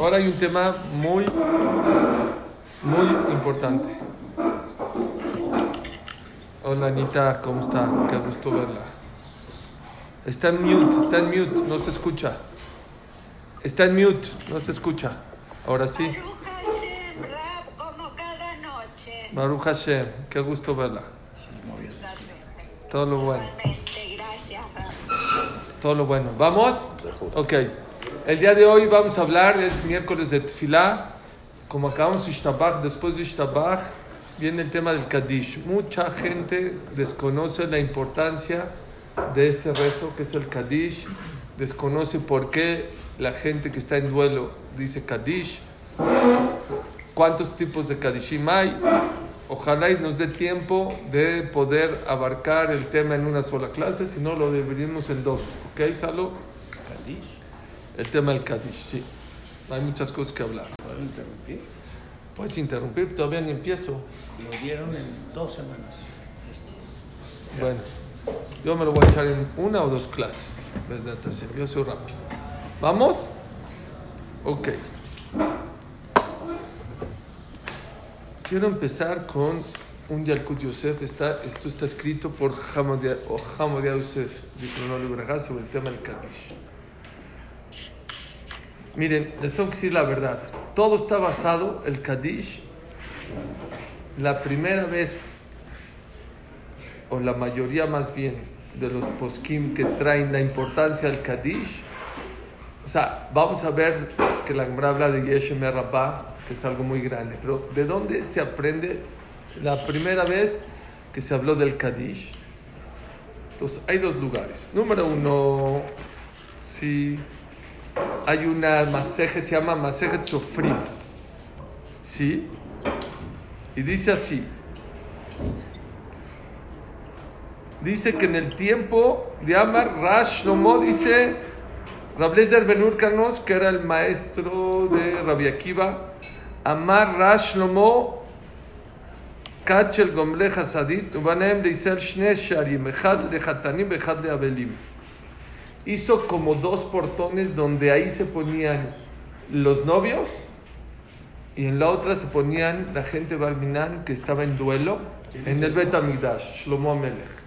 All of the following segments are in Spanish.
Ahora hay un tema muy, muy importante. Hola Anita, ¿cómo está? Qué gusto verla. Está en mute, está en mute, no se escucha. Está en mute, no se escucha. Ahora sí. Baruch Hashem, qué gusto verla. Todo lo bueno. Todo lo bueno. ¿Vamos? Ok. El día de hoy vamos a hablar, es miércoles de Tfilá. Como acabamos Ishtabach, después de Ishtabach viene el tema del Kaddish. Mucha gente desconoce la importancia de este rezo que es el Kaddish. Desconoce por qué la gente que está en duelo dice Kaddish. ¿Cuántos tipos de Kaddishim hay? Ojalá y nos dé tiempo de poder abarcar el tema en una sola clase, si no lo dividimos en dos. ¿Ok, Salo? El tema del Kaddish, sí. Hay muchas cosas que hablar. ¿Puedo interrumpir? Puedes interrumpir, todavía ni empiezo. Lo dieron en dos semanas. Esto. Bueno, yo me lo voy a echar en una o dos clases. Yo soy rápido. ¿Vamos? Ok. Quiero empezar con un Yalkut Yosef. Está, esto está escrito por Hamadia Yosef, sobre el tema del Kaddish. Miren, les tengo que decir la verdad. Todo está basado, el Kaddish, la primera vez o la mayoría más bien de los poskim que traen la importancia del Kaddish, o sea, vamos a ver que la Gemara habla de Yeshem que es algo muy grande, pero ¿de dónde se aprende la primera vez que se habló del Kaddish? Entonces, hay dos lugares. Número uno, sí, hay una masejet, se llama Masejet Sofrim, ¿sí? Y dice así, dice que en el tiempo de Amar Rash Shlomo dice Rablezer Ben Urkanos, que era el maestro de Rabbi Akiva, Amar Rash Shlomo Kachel Gomle Hasadit, Ubanem de Isel Shne Sharim, Echad le Hatanim, Echad le Abelim. Hizo como dos portones donde ahí se ponían los novios y en la otra se ponían la gente Barminan que estaba en duelo en el Bet Amigdash, Shlomo Amelech.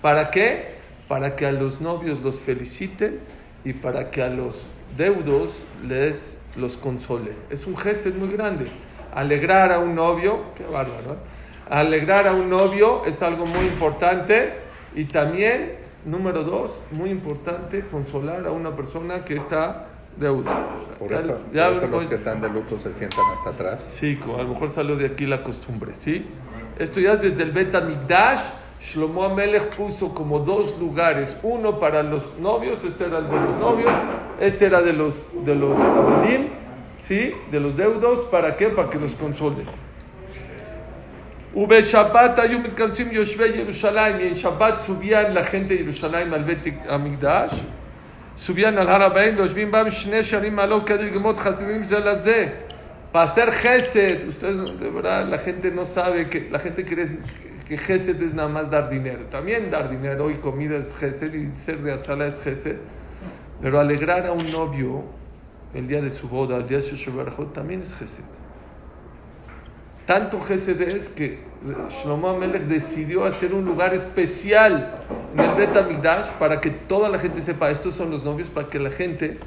¿Para qué? Para que a los novios los feliciten y para que a los deudos les los console. Es un gesto muy grande. Alegrar a un novio, qué bárbaro. ¿eh? Alegrar a un novio es algo muy importante y también, número dos, muy importante, consolar a una persona que está deuda. Por Ya- esto, ya por esto los que están de luto se sientan hasta atrás. Sí, a lo mejor salió de aquí la costumbre, ¿sí? Esto ya es desde el Bet Amigdash. Shlomo Amelech puso como dos lugares, uno para los novios, este era el de los novios, este era de los de los ¿sí? De los deudos, ¿para qué? Para que los console. Ube Shabbat ayum mitkalsim yoshvei Yerushalayim, y en Shabbat subían la gente de Yerushalayim al Bet Amigdash, subían al Harabaim, los bam shne sharim alo kadir gemot chasidim ze laze. Para hacer Gesed, ustedes de verdad la gente no sabe que la gente cree que Gesed es nada más dar dinero. También dar dinero y comida es Gesed y ser de Atzala es Gesed. Pero alegrar a un novio el día de su boda, el día de su Shabbat, también es Gesed. Tanto Gesed es que Shlomo Amelech decidió hacer un lugar especial en el Bet Amigdash para que toda la gente sepa, estos son los novios, para que la gente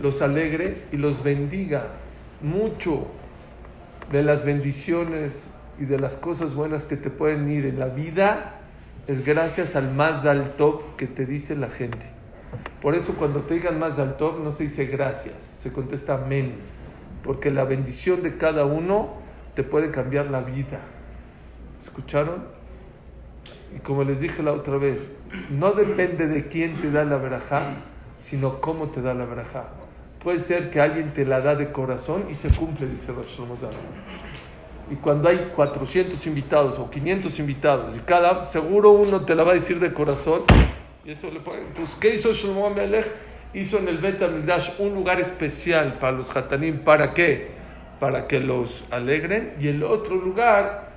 los alegre y los bendiga mucho de las bendiciones y de las cosas buenas que te pueden ir en la vida es gracias al más del top que te dice la gente. Por eso cuando te digan más del top no se dice gracias, se contesta amén, porque la bendición de cada uno te puede cambiar la vida. ¿Escucharon? Y como les dije la otra vez, no depende de quién te da la verajá, sino cómo te da la verajá. Puede ser que alguien te la da de corazón y se cumple, dice Rosh. Y cuando hay 400 invitados o 500 invitados y cada, seguro uno te la va a decir de corazón. Y eso le pone- Entonces, ¿qué hizo Shlomo Amelech? Hizo en el Bet Amigdash un lugar especial para los Hatanim. ¿Para qué? Para que los alegren. Y el otro lugar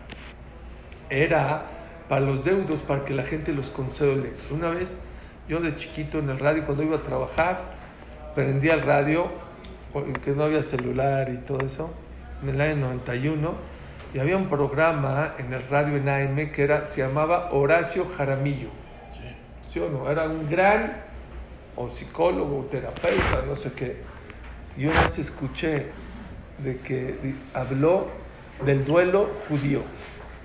era para los deudos, para que la gente los console. Una vez, yo de chiquito en el radio, cuando iba a trabajar, prendía el radio que no había celular y todo eso, en el año 91, y había un programa en el radio en AM que era, se llamaba Horacio Jaramillo. ¿Sí o no? Era un gran o psicólogo, o terapeuta, no sé qué. Y una vez escuché de que habló del duelo judío.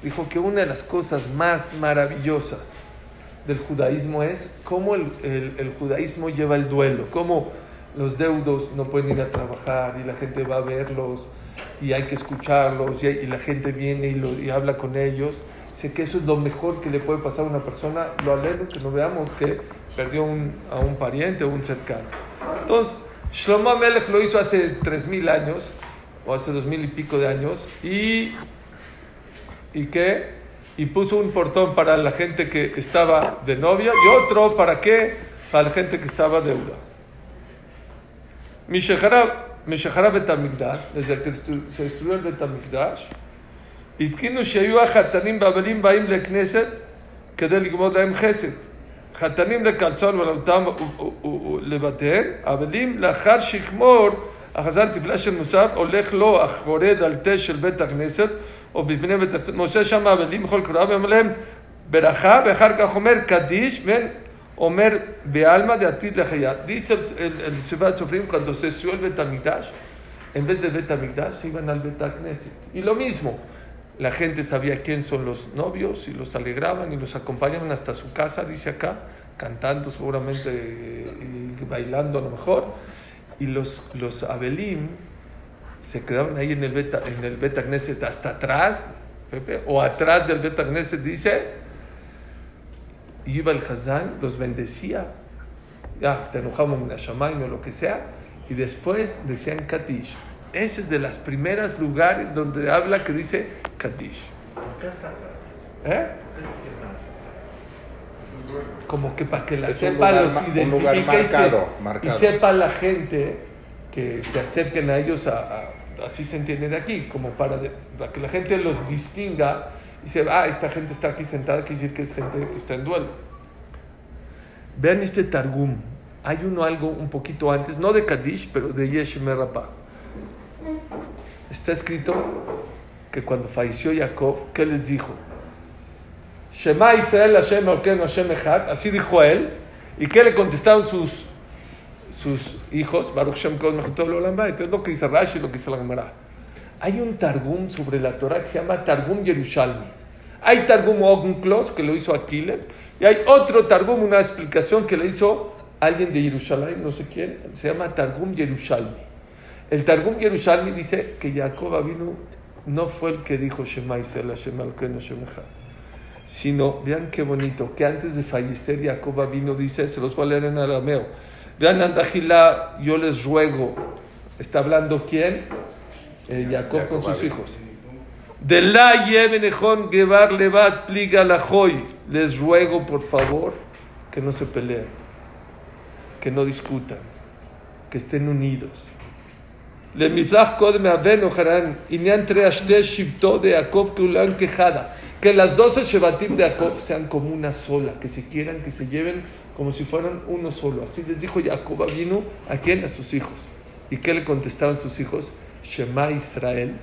Dijo que una de las cosas más maravillosas del judaísmo es cómo el, el- judaísmo lleva el duelo, cómo los deudos no pueden ir a trabajar y la gente va a verlos y hay que escucharlos y, la gente viene y, habla con ellos. Sé que eso es lo mejor que le puede pasar a una persona. Lo alegro que no veamos que perdió un- a un pariente o un cercano. Entonces, Shlomo Amelech lo hizo hace 3.000 años o hace 2.000 y pico de años y ¿Y qué? Y puso un portón para la gente que estaba de novia y otro para qué? Para la gente que estaba deuda. Mishahara Betamigdash, desde que destru- se destruyó el Betamigdash, התקינו שהיו החתנים והבנים באים לכנסת כדי לגמוד להם חסד. חתנים לקלצון ולאותם לבתיהם, הבנים לאחר שיגמור החזן תפלה של מוסף, הולך לו אחורי דלתי של בית הכנסת או בפני בית הכנסת, מוצא שם הבנים בכל קרוב ואומר להם ברכה ואחר כך אומר קדיש ואומר בעלמא דעתיד לחייה. Dice el, el, el Sefer Sofrim cuando se destruyó el Betamigdash, en vez de Betamigdash se iban al Betagneset. Y lo mismo, la gente sabía quién son los novios y los alegraban y los acompañaban hasta su casa, dice acá, cantando seguramente eh, y bailando a lo mejor. Y los, los Abelim se quedaban ahí en el Beta, en el Beta Knesset hasta atrás, Pepe, o atrás del Beta Knesset, dice, y iba el Hazán, los bendecía, ya, te enojamos en o lo que sea, y después decían Kadish. Ese es de los primeros lugares donde habla que dice Kadish. ¿Eh? Como que para que la Es sepa lugar los identifique y se- marcado, y marcado. sepa la gente que se acerquen a ellos, a, a- así se entiende de aquí, como para, de- para que la gente los distinga y se ah, esta gente está aquí sentada, quiere decir que es gente que está en duelo. Vean este Targum. Hay uno algo un poquito antes, no de Kadish, pero de Yeshme Rapá. Está escrito que cuando falleció Jacob, ¿qué les dijo? Shema Israel Hashem Elkeinu Hashem Echad, así dijo él. ¿Y qué le contestaron sus, sus hijos? Baruch Shem Kol. Es lo que dice Rashi, lo que dice la Gemara. Hay un Targum sobre la Torah que se llama Targum Yerushalmi. Hay Targum Ogunklos, que lo hizo Aquiles, y hay otro Targum, una explicación que le hizo alguien de Jerusalén, no sé quién, se llama Targum Yerushalmi. El Targum Yerushalmi dice que Jacob vino no fue el que dijo Shema Israel Hashem Elkeinu Hashem Echad sino vean qué bonito, que antes de fallecer Jacob vino, dice, se los voy a leer en arameo, vean Andajila, yo les ruego, está hablando quién, Eh, Jacob con Jacob sus Avinu. hijos. De la Yebenejón Gebar Levat Pliga Lajoy, les ruego por favor que no se peleen, que no discutan, que estén unidos. למפלח קודם אבינו חרן, עניין תרי השתי שבטו de Jacob כולן כחדה. Que las doce Shebatim de Jacob sean como una sola, que se quieran, que se lleven como si fueran uno solo. Así les dijo Jacob vino a quién? A sus hijos. ¿Y qué le contestaron sus hijos? Shema Israel.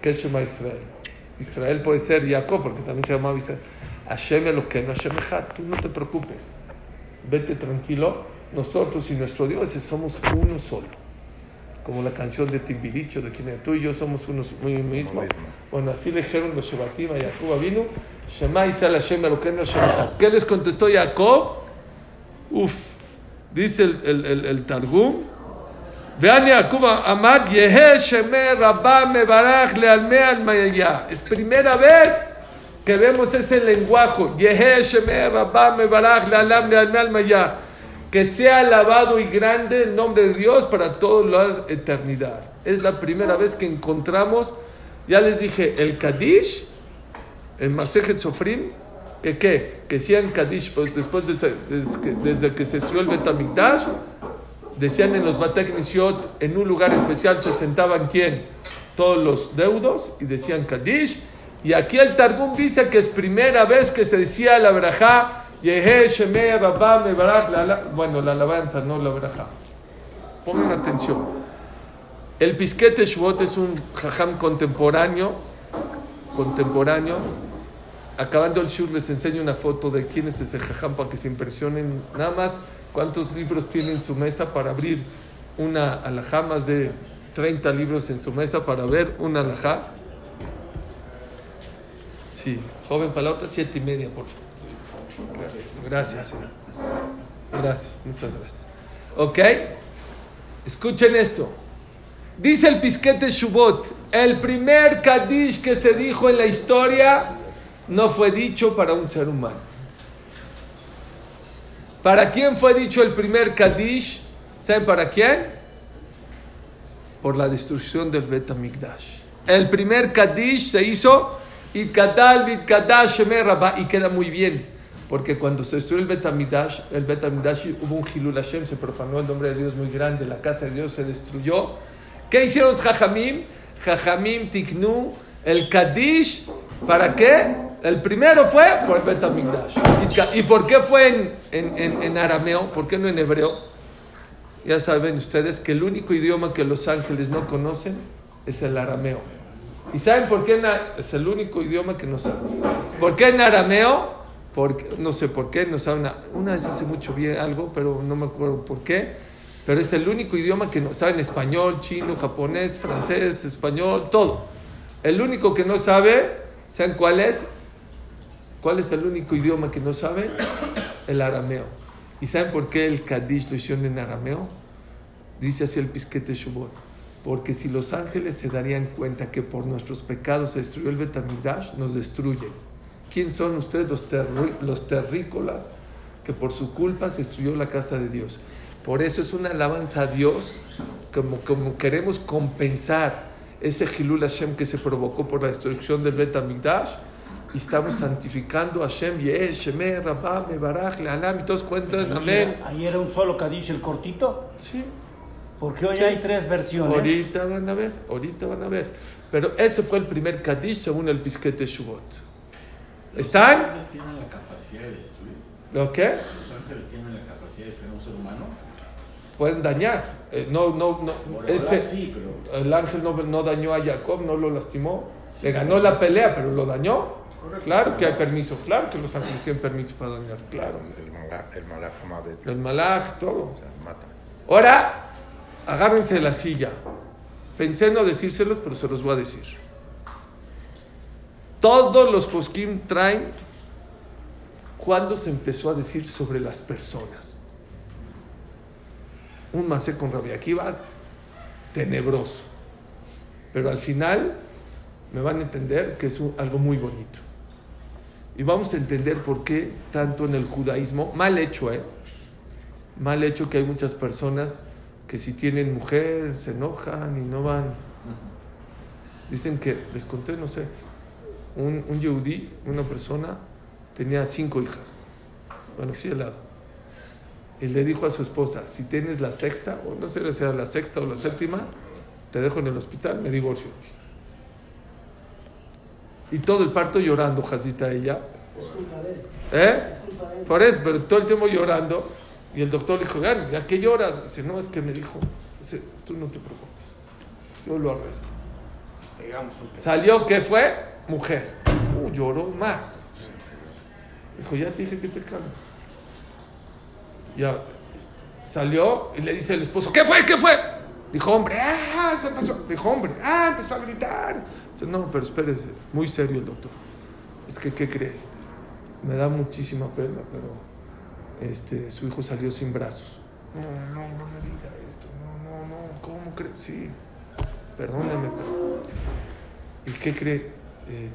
¿Qué es Shema Israel? Israel puede ser Jacob, porque también se llamaba Israel. Hashem Eloqueno, Hashem Echad. Tú no te preocupes. Vete tranquilo. Nosotros y nuestro Dios somos uno solo como la canción de Timbiricho, de quien tú y yo somos unos muy mismo. mismo. Bueno, así le dijeron los Shebatim a Jacob vino, Shema Israel Hashem. ¿Qué les contestó Jacob? Uf, dice el, el, el, el Targum, vean Jacob Amad Yehe Sheme Rabba Mebarach Lealme Almayaya. Es primera vez que vemos ese lenguaje. Yehe Sheme Rabba Mebarach Lealme Almayaya. Que sea alabado y grande el nombre de Dios para toda la eternidad. Es la primera vez que encontramos, ya les dije, el Kadish, el Masejet Sofrim, que qué, que sean Kadish pues, después de, desde, que, desde que se estudió el Betamigdash, decían en los Batek Nisiot, en un lugar especial se sentaban quién, todos los deudos y decían Kadish, y aquí el Targum dice que es primera vez que se decía la verajá, Bueno, la alabanza, no la verajá. Pongan atención. El Pisquete Shvot es un jajam contemporáneo, contemporáneo. Acabando el shur les enseño una foto de quién es ese jajam para que se impresionen nada más cuántos libros tiene en su mesa para abrir una alajá, más de 30 libros en su mesa para ver una alajá. Sí, joven para la siete y media, por favor. Gracias. Gracias, muchas gracias. ¿Ok? Escuchen esto. Dice el Pisquete Shubot, el primer Kadish que se dijo en la historia no fue dicho para un ser humano. ¿Para quién fue dicho el primer Kadish? ¿Saben para quién? Por la destrucción del Bet Hamikdash. El primer Kadish se hizo y queda muy bien, porque cuando se destruyó el Bet Hamikdash, el Bet Hamikdash hubo un Hilul Hashem, se profanó el nombre de Dios muy grande, la casa de Dios se destruyó. ¿Qué hicieron los Jajamim? Jajamim Tiknu, el Kadish, ¿para qué? El primero fue por el Bet Hamikdash. ¿Y por qué fue en, en, en, en arameo? ¿Por qué no en hebreo? Ya saben ustedes que el único idioma que los ángeles no conocen es el arameo. ¿Y saben por qué? Es el único idioma que no saben. ¿Por qué en arameo? No sé por qué, no a- Una vez hace mucho bien algo, pero no me acuerdo por qué. Pero es el único idioma que no saben español, chino, japonés, francés, español, todo. El único que no sabe, ¿saben cuál es? ¿Cuál es el único idioma que no saben? El arameo. ¿Y saben por qué el Kadish lo hicieron en arameo? Dice así el Pisquete Shubot. Porque si los ángeles se darían cuenta que por nuestros pecados se destruyó el Betamigdash, nos destruyen. ¿Quién son ustedes los, terri- los terrícolas que por su culpa se destruyó la casa de Dios? Por eso es una alabanza a Dios, como, como queremos compensar ese Hilul Hashem que se provocó por la destrucción del Betamigdash. Y estamos santificando a Hashem, Yesh, Shemer, Rabá, Mebaraj, Leanam, y todos cuentan, amén. Ahí era un solo Kadish el cortito, Sí, porque hoy Sí. hay tres versiones. ahorita van a ver, ahorita van a ver. Pero ese fue el primer Kadish según el Pisquete Shubot. ¿Están? ¿Los ángeles tienen la capacidad de destruir? ¿Lo qué? ¿Los ángeles tienen la capacidad de destruir a un ser humano? Pueden dañar. Eh, no, no, no. Por Este, ahora sí, pero... el ángel no, no dañó a Jacob, no lo lastimó. Le ganó la pelea, pero lo dañó. Correcto. Claro que hay permiso, claro que los ángeles tienen permiso para dañar, claro. El malaj, el malaj El malaj, todo. o sea, mata. Ahora, agárrense de la silla. Pensé no decírselos, pero se los voy a decir. Todos los poskim traen cuando se empezó a decir sobre las personas. Un macé con Rabia Akiva tenebroso. Pero al final me van a entender que es un- algo muy bonito. Y vamos a entender por qué tanto en el judaísmo, mal hecho, ¿eh? mal hecho que hay muchas personas que si tienen mujer se enojan y no van. Dicen que, les conté, no sé, un, un yehudí, una persona, tenía cinco hijas. Bueno, fui al lado. Y le dijo a su esposa, si tienes la sexta, o no sé si era la sexta o la séptima, te dejo en el hospital, me divorcio de ti. Y todo el parto llorando, Jacita, ella. ¿Eh? Por eso, pero todo el tiempo llorando. Y el doctor le dijo, "Gan, ¿ya qué lloras? Dice, no, es que me dijo, dice, tú no te preocupes, yo lo arreglo. Salió, ¿qué fue? Mujer. Uh, lloró más. Dijo, ya te dije que te calmes. Ya salió y le dice el esposo, ¿qué fue? ¿Qué fue? Dijo, hombre, ah, se empezó. Dijo, hombre, ah, empezó a gritar. Dice, no, pero espérese, muy serio el doctor. Es que, ¿qué cree? Me da muchísima pena, pero este, su hijo salió sin brazos. No, no, no me diga esto, no, no, no, ¿cómo cree? Sí, perdóneme, pero... ¿Y qué cree? Eh,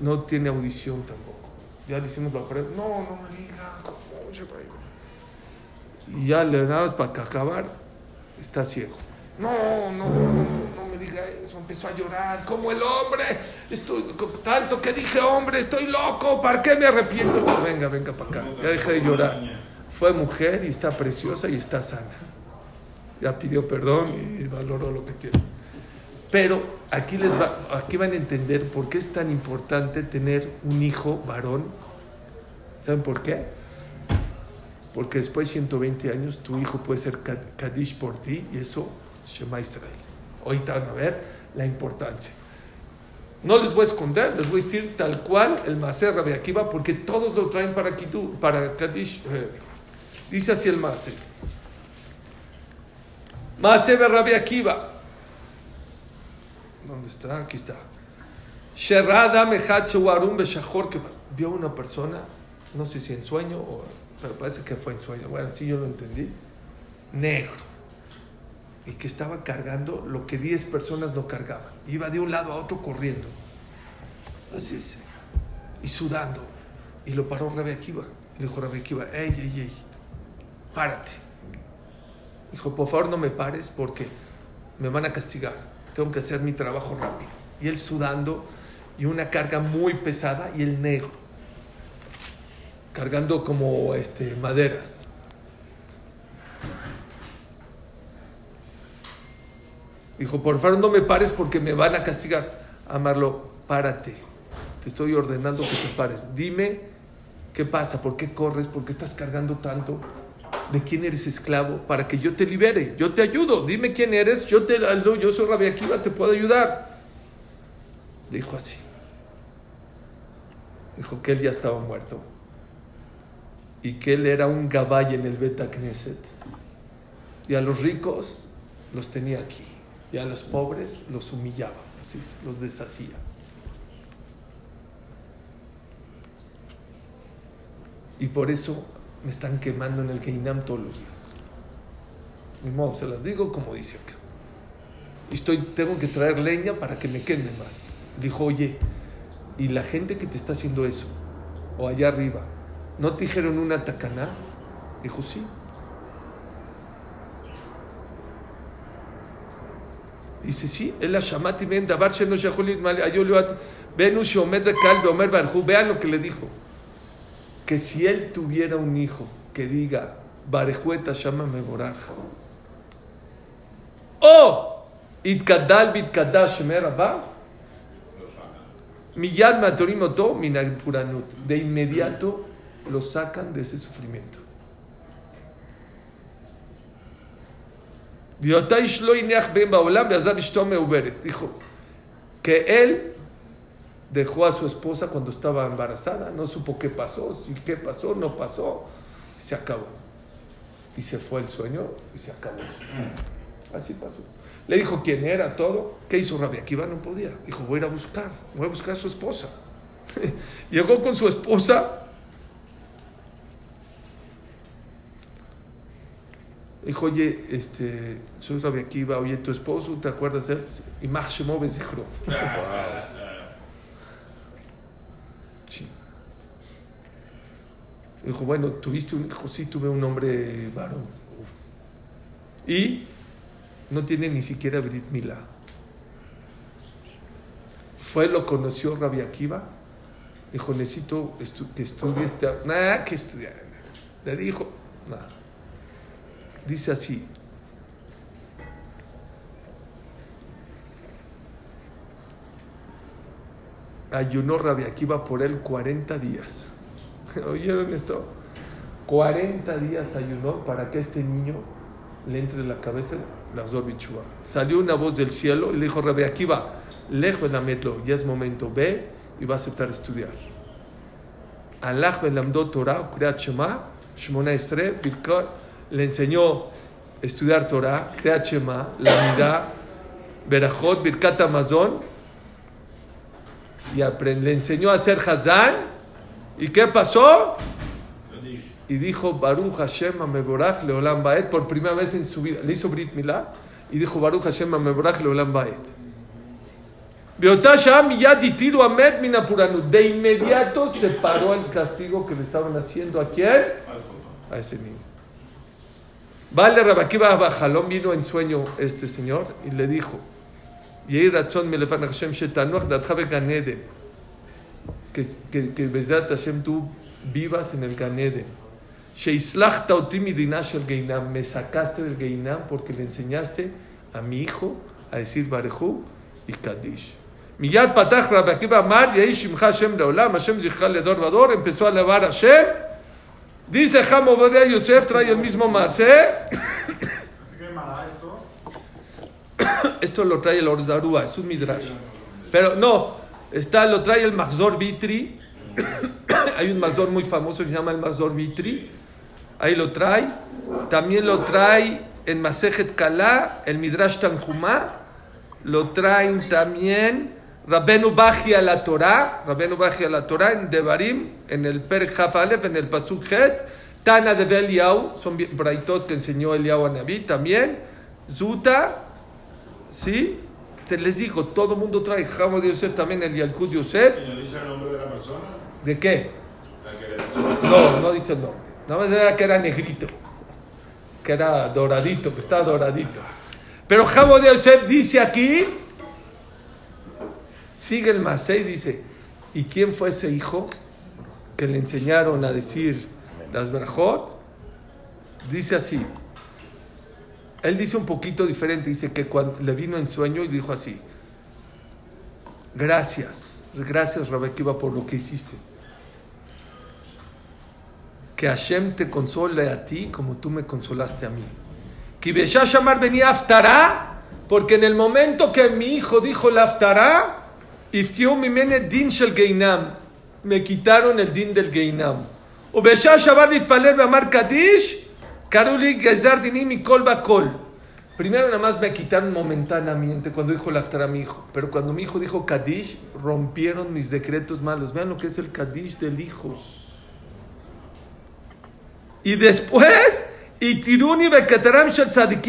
no tiene audición tampoco. Ya le hicimos la prueba. No, no me diga, ¿cómo se? Y ya le dabas para acabar, está ciego. No, no, no, me diga eso. Empezó a llorar, como el hombre. Estoy, tanto que dije, hombre, estoy loco, ¿para qué me arrepiento? Venga, venga para acá. Ya dejé de llorar. Fue mujer y está preciosa y está sana. Ya pidió perdón y valoró lo que tiene. Pero aquí, les va, aquí van a entender por qué es tan importante tener un hijo varón. ¿Saben por qué? Porque después de 120 años tu hijo puede ser Kad- Kadish por ti y eso Shema Israel. Ahorita van a ver la importancia. No les voy a esconder, les voy a decir tal cual el Maser Rabbi Akiva, porque todos lo traen para, Kitu, para Kadish. eh, dice así el Maser. Maser Rabbi Akiva. ¿Dónde está? Aquí está. Que vio una persona, no sé si en sueño, pero parece que fue en sueño. Bueno, sí yo lo entendí. Negro. Y que estaba cargando lo que 10 personas no cargaban. Iba de un lado a otro corriendo. Así es. Y sudando. Y lo paró Rabbi Akiva. Le dijo Rabbi Akiva, ey, ey, ey, párate. Dijo, por favor no me pares porque me van a castigar. Tengo que hacer mi trabajo rápido. Y él sudando y una carga muy pesada y el negro. Cargando como este, maderas. Dijo, por favor no me pares porque me van a castigar. Amarlo, párate. Te estoy ordenando que te pares. Dime qué pasa, por qué corres, por qué estás cargando tanto, de quién eres esclavo, para que yo te libere. Yo te ayudo. Dime quién eres, yo te. Yo soy Rabbi Akiva, te puedo ayudar. Dijo así. Dijo que él ya estaba muerto y que él era un gabay en el Beta Knesset. Y a los ricos los tenía aquí y a los pobres los humillaba, así los deshacía. Y por eso me están quemando en el Keinam todos los días. Ni modo, se las digo como dice acá. Y estoy, tengo que traer leña para que me queme más. Dijo, oye, ¿y la gente que te está haciendo eso? O allá arriba, ¿no te dijeron una tacaná? Dijo, sí. Dice, sí, él la shamati ben davar sheno mal. Vean lo que le dijo. Que si él tuviera un hijo que diga, barejueta llama meboraj. O itkadal bitkadash merabah. Miyad matorim oto minag puranut. De inmediato lo sacan de ese sufrimiento. Dijo que él dejó a su esposa cuando estaba embarazada, no supo qué pasó, si qué pasó, no pasó, y se acabó. Y se fue el sueño y se acabó el sueño. Así pasó. Le dijo quién era, todo. ¿Qué hizo Rabbi Akiva? No podía. Dijo, voy a ir a buscar, voy a buscar a su esposa. Llegó con su esposa. Dijo, oye, este, soy Rabbi Akiva, oye, tu esposo, ¿te acuerdas de él? Y Shemov dijo, Sí. Dijo, bueno, ¿tuviste un hijo? Sí, tuve un hombre varón. Y no tiene ni siquiera Brit Milá. Fue, lo conoció Rabbi Akiva. Dijo, necesito estu que estudie este... Nada, que estudiar. Le dijo, nada. Dice así. Ayunó Rabbi Akiva por él 40 días. ¿Oyeron esto? 40 días ayunó para que este niño le entre en la cabeza la Zorbichua. Salió una voz del cielo y le dijo, Rabbi Akiva, lejos metlo, ya es momento, ve y va a aceptar estudiar. Allah Torah, Kriyat Shema, Shmona Esre, le enseñó estudiar Torah, Kriyat Shema, la Berajot, Birkat Amazon, y aprend, le enseñó a hacer Hazán. ¿Y qué pasó? Y dijo Baruch Hashem Ameborach Leolam Baet por primera vez en su vida. Le hizo Brit Milá y dijo Baruch Hashem Ameborach Leolam Baet. De inmediato se paró el castigo que le estaban haciendo a quién? A ese niño. Vale, Rabakiba Bajalón vino en sueño este señor y le dijo: Yehi Ratzon Melefan Hashem Shetanuach Datjabe Ganeden. Que, que, que Bezrat Hashem tú vivas en el Ganeden. Sheislachta Otimi Dinashel Geinam. Me sacaste del Geinam porque le enseñaste a mi hijo a decir Barejú y Kadish. Miyad Patach Rabakiba Amar Yehi Shimcha Hashem Leolam Hashem Zichal Ledor Vador. Empezó a alabar a Hashem. Dice Ham Obadiah Yosef, trae el mismo Masé. ¿Así que mala esto? Esto Esto lo trae el Orzarúa, es un midrash. Pero no, está, lo trae el Mazor Vitri. Hay un Mazor muy famoso que se llama el Mazor Vitri. Ahí lo trae. También lo trae en Masejet Kala, el Midrash Tanjumá. Lo traen también Rabenu Baji a la Torah. Rabenu Baji a la Torah en Devarim, en el Per Jafalef, en el Pasuk Het. Tana de Eliau, son Braitot que enseñó Eliau a Naví también. Zuta, ¿sí? Te les digo, todo el mundo trae Jamo de Yosef también, el Yalkut Yosef. ¿Y dice el nombre de la persona? ¿De qué? No, no dice el nombre. Nada más era que era negrito, que era doradito, que estaba doradito. Pero Jamo de Yosef dice aquí, sigue el Masei, dice, ¿y quién fue ese hijo que le enseñaron a decir las Berajot? Dice así. Él dice un poquito diferente, dice que cuando le vino en sueño y dijo así, gracias, gracias Rebequiva por lo que hiciste. Que Hashem te console a ti como tú me consolaste a mí. Que Shamar venía Aftará, porque en el momento que mi hijo dijo la Aftará, din shel Geinam, me quitaron el din del Geinam. O Besha Shamar mitpaler be'amar Kadish, Karuli Gezar dinim y kol. Primero nada más me quitaron momentáneamente cuando dijo la Aftará a mi hijo, pero cuando mi hijo dijo Kadish, rompieron mis decretos malos. Vean lo que es el Kadish del hijo. Y después, y tiruni bekataram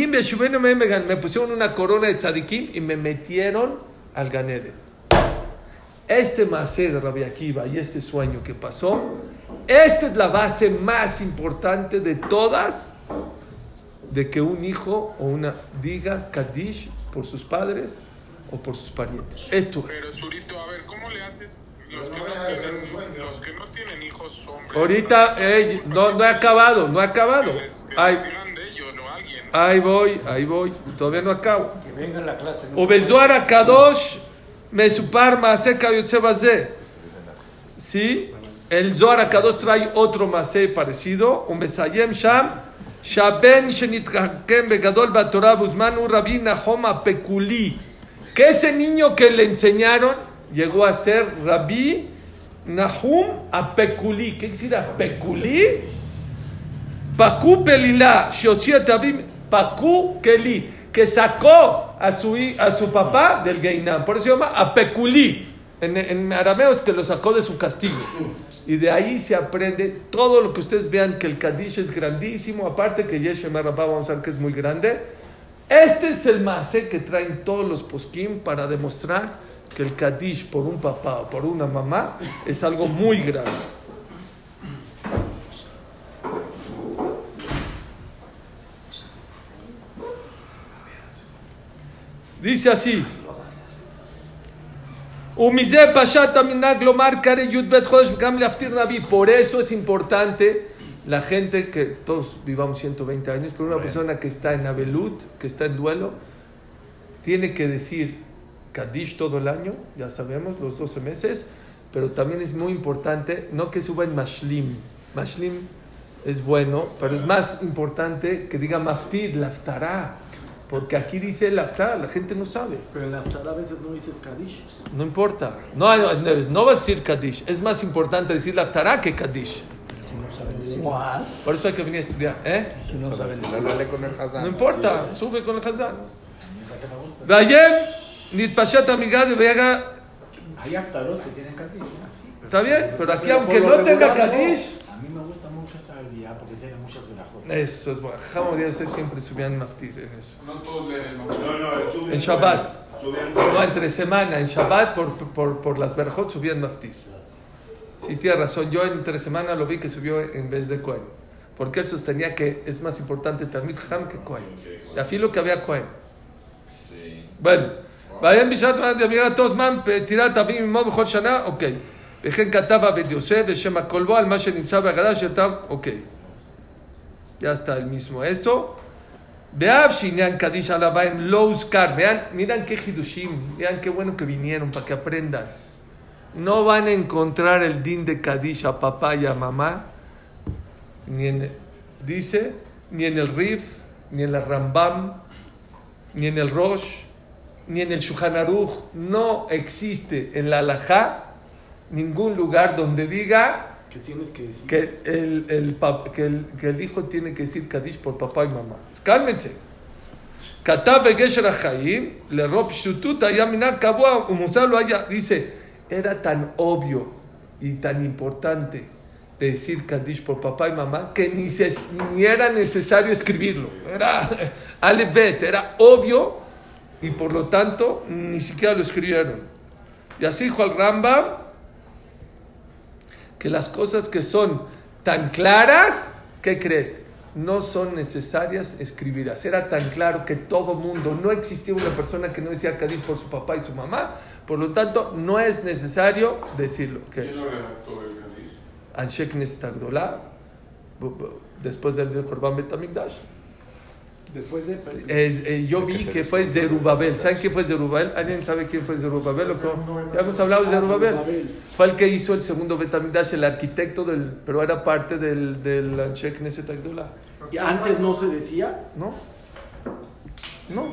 beshuvenu memegan. Me pusieron una corona de tzadikim y me metieron al Ganeden. Este masé de Rabbi Akiva y este sueño que pasó, esta es la base más importante de todas de que un hijo o una diga Kadish por sus padres o por sus parientes. Esto es. Pero, Surito, a ver, ¿cómo le haces? Los, que, no tienen, los que, no tienen, hijos, hombres, Ahorita, hey, no, no he acabado, no he acabado. Pues, ahí, voy, ahí voy, todavía no acabo. Que venga la clase. Obezuar a Kadosh, Mesupar, Maseca, Yotzebazé. ¿Sí? El Zohar Akadosh trae otro masé parecido, un Besayem Sham, Shaben Shenitkakem Begadol Batorah Busman, un Rabbi Homa Pekuli, que ese niño que le enseñaron llegó a ser Rabbi Nahum Apekulí. ¿Qué quisiera Apekulí? Pacu Pelilá, Shochia Tabim, Pacu Keli, que sacó a su, a su papá del Geinam. Por eso se llama Apekulí. En, en arameo es que lo sacó de su castigo. Y de ahí se aprende todo lo que ustedes vean que el Kadish es grandísimo. Aparte que Yeshem Rabá, vamos a ver que es muy grande. Este es el masé que traen todos los poskim para demostrar que el Kadish por un papá o por una mamá es algo muy grande. Dice así. Por eso es importante la gente que todos vivamos 120 años, pero una persona que está en Abelut, que está en duelo, tiene que decir Kadish todo el año, ya sabemos, los 12 meses, pero también es muy importante, no que suba en Mashlim. Mashlim es bueno, pero es más importante que diga Maftir, Laftará, porque aquí dice Laftará, la gente no sabe. Pero en la aftará a veces no dices Kadish. No importa. No, no, no vas a decir Kadish. Es más importante decir Laftará que Kadish. Si no saben decir. ¿Cuál? Por eso hay que venir a estudiar. ¿eh? Si no saben el. No importa, sube con el Hazán. Vayer, Nitpashat Amigad Vega. Hay aftarot que tienen Kadish. Está bien, pero aquí, aunque no tenga. Kadish, A mí me gusta mucho esa día porque tiene muchas verajot. eso es bueno. Jamo de Yosef siempre subían maftir en eso. No todos leen. No, no, suben. En Shabbat. Suben No, entre semana, en Shabbat, por, por, por las Berjot subían maftir. Sí, tiene razón. Yo entre semana lo vi que subió en vez de Cohen. Porque él sostenía que es más importante Talmid Ham que Cohen. Y afí lo que había Cohen. bueno, vayan bishat de amiga todos man tirat avim mo bechol shana, ok. וכן כתב עבד יוסף ושם הכל בו על מה שנמצא בהגדה שאתם, אוקיי. ya está el mismo esto. Vean, miran qué hidushim. Vean qué bueno que vinieron para que aprendan. No van a encontrar el din de Kadish a papá y a mamá. Ni en, dice, ni en el Rif, ni en el Rambam, ni en el Rosh, ni en el Shulchan no existe en la halajá ningún lugar donde diga que el, el, que el, que el hijo tiene que decir Kadish por papá y mamá. Cálmense. le rob Dice, era tan obvio y tan importante decir Kadish por papá y mamá que ni, se, ni era necesario escribirlo. Era era obvio y por lo tanto ni siquiera lo escribieron. Y así dijo al Rambam que las cosas que son tan claras, ¿qué crees? No son necesarias escribirlas. Era tan claro que todo mundo, no existía una persona que no decía Cádiz por su papá y su mamá, por lo tanto no es necesario decirlo. ¿Qué? ¿Quién lo redactó el Cádiz? Anshek Nestagdolá, después del Jorban Betamigdash. Después de... Eh, eh, yo vi que fue Zerubabel. ¿Saben quién fue Zerubabel? ¿Alguien sabe quién fue Zerubabel? o cómo? Ya hemos hablado de Zerubabel. Fue el que hizo el segundo Betamigdash, el arquitecto del, pero era parte del, del. ¿Y antes no se decía? ¿No? No.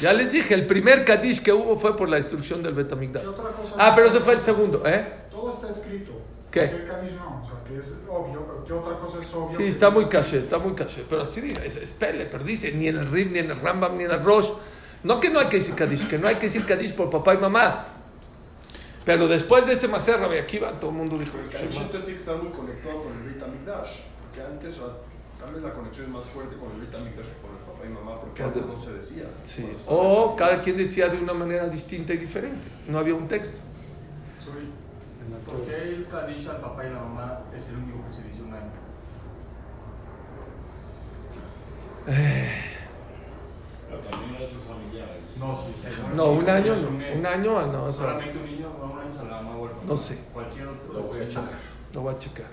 Ya les dije, el primer Kadish que hubo fue por la destrucción del Betamigdash. Ah, pero ese fue el segundo, ¿eh? Todo está escrito. ¿Qué? No, o sea, que es obvio, pero ¿qué otra cosa es obvio? Sí, está muy caché, está muy caché. Pero sí, diga, es, es pele, pero dice ni en el Rib, ni en el Rambam, ni en el Rosh. No que no hay que decir Kadish, que no hay que decir Kadish por papá y mamá. Pero después de este Maser Rabbi Akiva, todo el mundo dijo, El. Kadish que estar muy conectado con el Beit HaMikdash. Porque antes, o tal vez la conexión es más fuerte con el Beit HaMikdash que con el papá y mamá, porque antes no se decía. Sí. O cada quien decía de una manera distinta y diferente. No había un texto. Sorry, ¿por qué el Kadish al papá y la mamá es el único que se dice un año? Pero también hay otros familiares. No, sí, sí. No, un año. Un año, no, o sea, Solamente un niño, no, un año se la mamá huérfana. No sé. Cualquier otro. Lo voy a checar. lo voy a checar.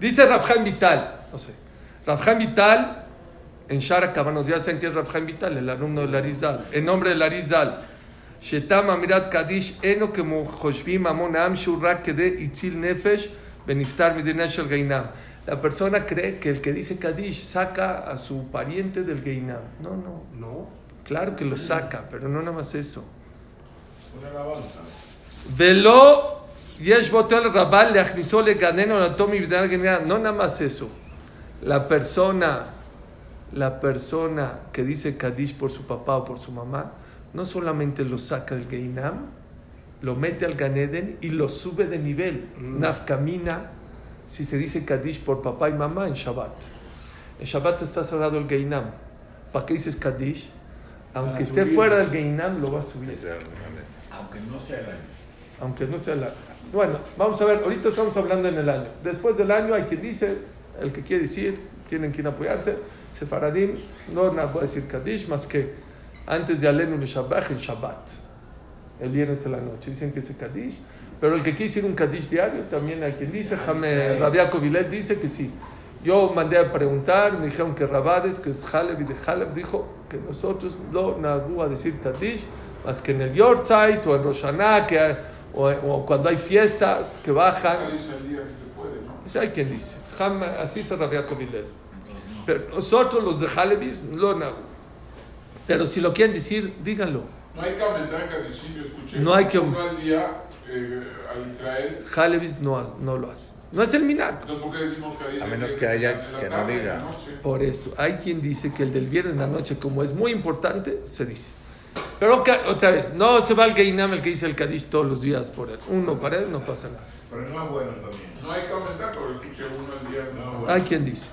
Dice Rafjan Vital, no sé. Rafjan Vital, en Shara Kabanos, ya saben quién es Rafjan Vital, el alumno de Larizal. En nombre de Larizal. Kadish, eno como Joshvim Amon Am Shurrak Kede Itzil Nefesh Beniftar Midina Shel Geinam. La persona cree que el que dice Kadish saca a su pariente del Geinam. No, no. No. Claro que lo saca, pero no nada más eso. Una alabanza. Velo yesh botel rabal leachnisó le ganeno la tomi. No nada más eso. La persona, la persona que dice Kadish por su papá o por su mamá, no solamente lo saca del Geinam, lo mete al Ganeden y lo sube de nivel. Nafkamina, si se dice Kadish por papá y mamá en Shabbat. En Shabbat está cerrado el Geinam. ¿Para qué dices Kadish? Aunque esté subir. fuera del Geinam, lo va a subir Aunque no sea el año. aunque no sea la... Bueno, vamos a ver, ahorita estamos hablando en el año. Después del año hay quien dice, el que quiere decir, tienen quien apoyarse. Sefaradim, no nada voy a decir Kadish, más que antes de Alenu le Shabbat en Shabbat, el viernes de la noche. Dicen que es Kadish, pero el que quiere decir un Kadish diario, también hay quien dice, Jame, Rabia Kovilel dice que sí. Yo mandé a preguntar, me dijeron que Rabades, que es Haleb y de Haleb, dijo que nosotros no nagu a decir Kadish, más que en el Yortzeit o en Rosh Hashanah, que, o, o cuando hay fiestas que bajan. ¿no? Hay quien dice. Jam- así se Rabia Kovilel. Pero nosotros los de Halevis lo nagu. Pero si lo quieren decir, díganlo. No hay que aumentar el yo escuché. No hay que- Uno al día eh, al Israel. Halevis no, no lo hace. No es el minag. Entonces, ¿por qué decimos Cádiz? A menos que se haya- que no diga. Por eso, hay quien dice que el del viernes en la noche, como es muy importante, se dice. Pero otra vez, no se va al Geinam el que dice el Kadish todos los días por él. Uno para él no pasa nada. Pero no es bueno también. No hay que aumentar, pero escuché uno al día. No es bueno. Hay quien dice.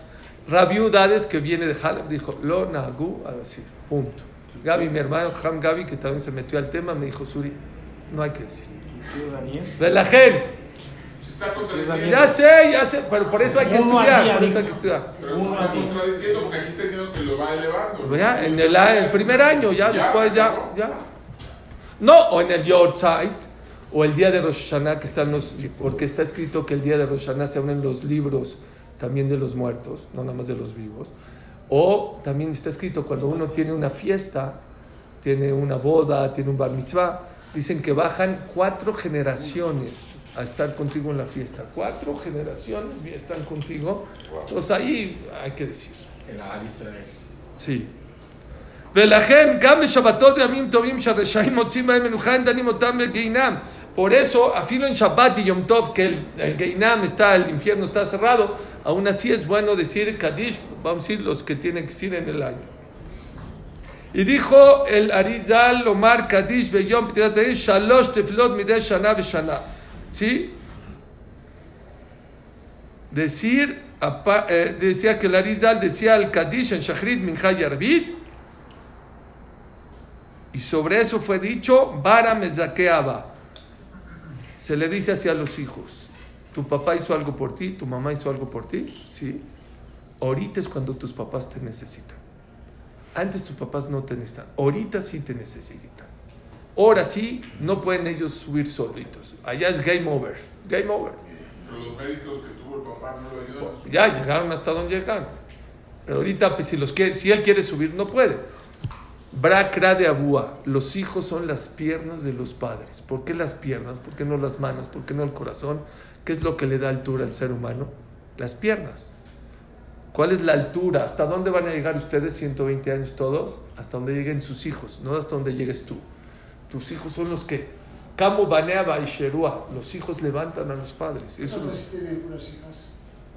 Rabiudades que viene de Haleb dijo, lo nagu a decir, punto. Gaby, mi hermano Ham Gaby, que también se metió al tema, me dijo, Suri, no hay que decir. Tío Daniel. De la gente, Se está contradiciendo. ya sé, ya sé, pero por eso hay que estudiar, por eso hay que estudiar. Pero se está contradiciendo porque aquí está diciendo que lo va elevando. Ya, en el, el primer año, ya, Ya, después ya, ¿no? ya. No, o en el Yortzeit, o el día de Rosh Hashanah, que están los, porque está escrito que el día de Rosh Hashanah se abren los libros también de los muertos, no nada más de los vivos. O también está escrito cuando uno tiene una fiesta, tiene una boda, tiene un bar mitzvah, dicen que bajan cuatro generaciones a estar contigo en la fiesta. Cuatro generaciones están contigo. Entonces ahí hay que decir. El Al Israel. Sí. ולכן גם בשבתות וימים טובים שהרשעים מוצאים בהם מנוחה אין דנים אותם בגיהינם. Por eso, afilo en Shabbat y Yom Tov, que el, el Geinam está, el infierno está cerrado, aún así es bueno decir Kadish, vamos a decir los que tienen que decir en el año. Y dijo el Arizal Omar Kadish Beyom Shalosh Tefilot Midei Shana Beshana. ¿Sí? Decir, eh, decía que el Arizal decía el Kadish en Shachrit Mincha y Arbit, y sobre eso fue dicho, Bara Mezakeaba. Se le dice hacia los hijos, tu papá hizo algo por ti, tu mamá hizo algo por ti, sí. Ahorita es cuando tus papás te necesitan. Antes tus papás no te necesitan. Ahorita sí te necesitan. Ahora sí, no pueden ellos subir solitos. Allá es game over. Game over. Pero los méritos que tuvo el papá no lo ayudan. Ya llegaron hasta donde llegaron. Pero ahorita, pues, si, los quiere- si él quiere subir, no puede. Bracra de Abúa. Los hijos son las piernas de los padres. ¿Por qué las piernas? ¿Por qué no las manos? ¿Por qué no el corazón? ¿Qué es lo que le da altura al ser humano? Las piernas. ¿Cuál es la altura? ¿Hasta dónde van a llegar ustedes, 120 años todos? Hasta donde lleguen sus hijos, no hasta donde llegues tú. Tus hijos son los que, Camo Baneaba y Sherua, los hijos levantan a los padres. Eso es, tiene hijas.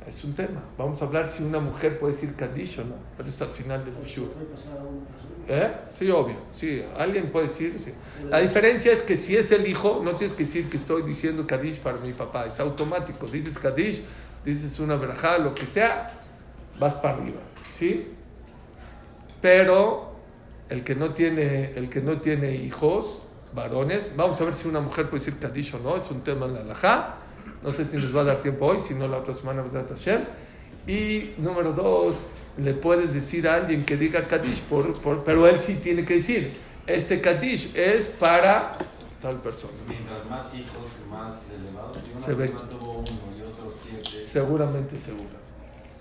Es un tema. Vamos a hablar si una mujer puede decir Kaddish o no, pero es al final del una persona. ¿Eh? Sí, obvio. Sí, alguien puede decir. Sí. La diferencia es que si es el hijo, no tienes que decir que estoy diciendo Kaddish para mi papá. Es automático. Dices Kaddish, dices una verajá, lo que sea, vas para arriba. ¿Sí? Pero el que no tiene, el que no tiene hijos, varones, vamos a ver si una mujer puede decir Kaddish o no. Es un tema en la alajá. No sé si nos va a dar tiempo hoy, si no la otra semana, Besat Hashem. Y número dos, le puedes decir a alguien que diga Kaddish, por, por- pero él sí tiene que decir, este Kaddish es para tal persona. Mientras más hijos, más elevados. Si una Se ve. tuvo uno y otro siete. Seguramente segura.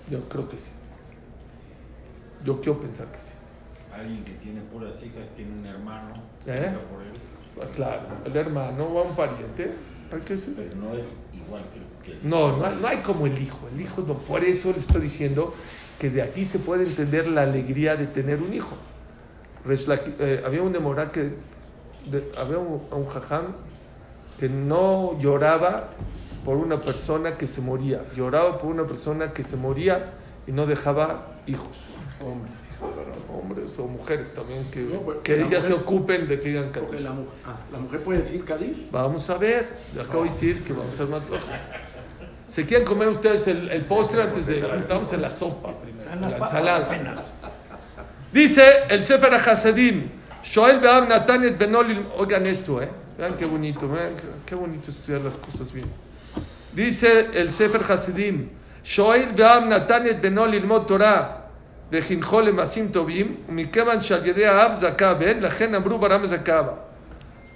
Yo creo que sí. Yo quiero pensar que sí. Alguien que tiene puras hijas tiene un hermano. ¿Eh? venga por él, Claro, el hermano o un pariente. Hay que ser. pero no es igual que No, no hay, no hay como el hijo. El hijo no. Por eso le estoy diciendo que de aquí se puede entender la alegría de tener un hijo. Eh, había un demorá que de- había un, un jajam que no lloraba por una persona que se moría, lloraba por una persona que se moría y no dejaba hijos. Hombres. Hombres o mujeres también, que, No, pues, que la ellas se ocupen de que digan Porque Kaddish. la, ah, ¿la mujer puede decir Kadish? Vamos a ver, le acabo de decir que vamos a ser más lógicos. ¿Se quieren comer ustedes el, el postre antes de... Estamos en la sopa primero, en la ensalada. Dice el Sefer HaSedim, Shoel Be'am Natanet Benolil... Oigan esto, ¿eh? Vean qué bonito, vean qué- qué bonito estudiar las cosas bien. Dice el Sefer Hasidim, Shoel Be'am Natanet Benolil Mot Torah, וחינכו למעשים טובים, ומכיוון שעל ידי האב זכה הבן, לכן אמרו ברם זכבה.